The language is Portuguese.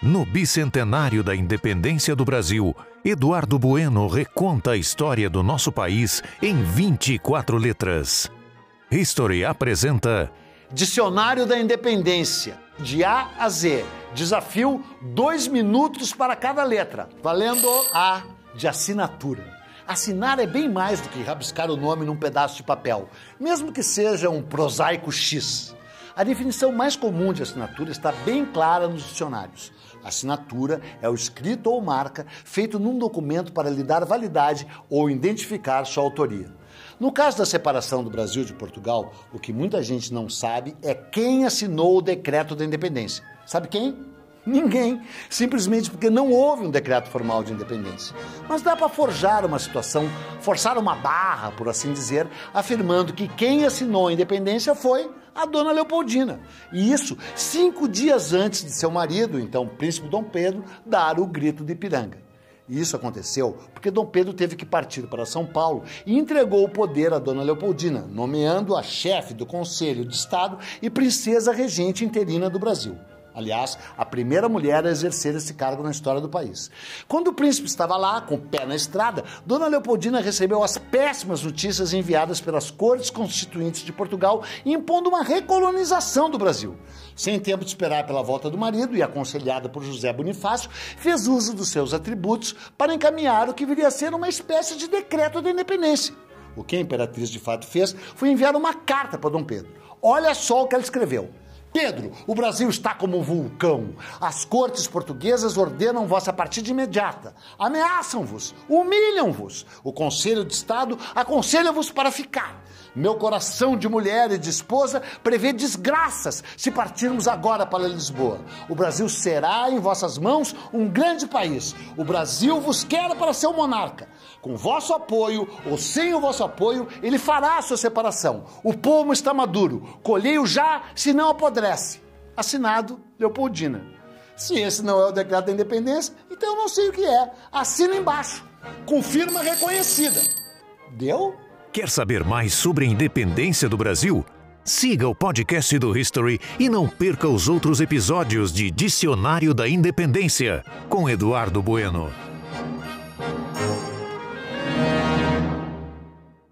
No bicentenário da independência do Brasil, Eduardo Bueno reconta a história do nosso país em 24 letras. History apresenta Dicionário da Independência, de A a Z. Desafio: dois minutos para cada letra. Valendo A de assinatura. Assinar é bem mais do que rabiscar o nome num pedaço de papel, mesmo que seja um prosaico X. A definição mais comum de assinatura está bem clara nos dicionários. Assinatura é o escrito ou marca feito num documento para lhe dar validade ou identificar sua autoria. No caso da separação do Brasil de Portugal, o que muita gente não sabe é quem assinou o decreto da independência. Sabe quem? Ninguém, simplesmente porque não houve um decreto formal de independência. Mas dá para forjar uma situação, forçar uma barra, por assim dizer, afirmando que quem assinou a independência foi a dona Leopoldina. E isso cinco dias antes de seu marido, então príncipe Dom Pedro, dar o grito de Ipiranga. E isso aconteceu porque Dom Pedro teve que partir para São Paulo e entregou o poder à dona Leopoldina, nomeando a chefe do Conselho de Estado e princesa regente interina do Brasil. Aliás, a primeira mulher a exercer esse cargo na história do país. Quando o príncipe estava lá, com o pé na estrada, Dona Leopoldina recebeu as péssimas notícias enviadas pelas cortes constituintes de Portugal, impondo uma recolonização do Brasil. Sem tempo de esperar pela volta do marido e aconselhada por José Bonifácio, fez uso dos seus atributos para encaminhar o que viria a ser uma espécie de decreto da independência. O que a imperatriz de fato fez foi enviar uma carta para Dom Pedro. Olha só o que ela escreveu. Pedro, o Brasil está como um vulcão. As cortes portuguesas ordenam vossa partida imediata. Ameaçam-vos, humilham-vos. O Conselho de Estado aconselha-vos para ficar. Meu coração de mulher e de esposa prevê desgraças se partirmos agora para Lisboa. O Brasil será em vossas mãos um grande país. O Brasil vos quer para ser monarca. Com vosso apoio ou sem o vosso apoio, ele fará a sua separação. O pomo está maduro. Colhei-o já, se não apodrece. Assinado Leopoldina. Se esse não é o decreto da independência, então eu não sei o que é. Assina embaixo. Com firma reconhecida. Deu? Quer saber mais sobre a independência do Brasil? Siga o podcast do History e não perca os outros episódios de Dicionário da Independência, com Eduardo Bueno.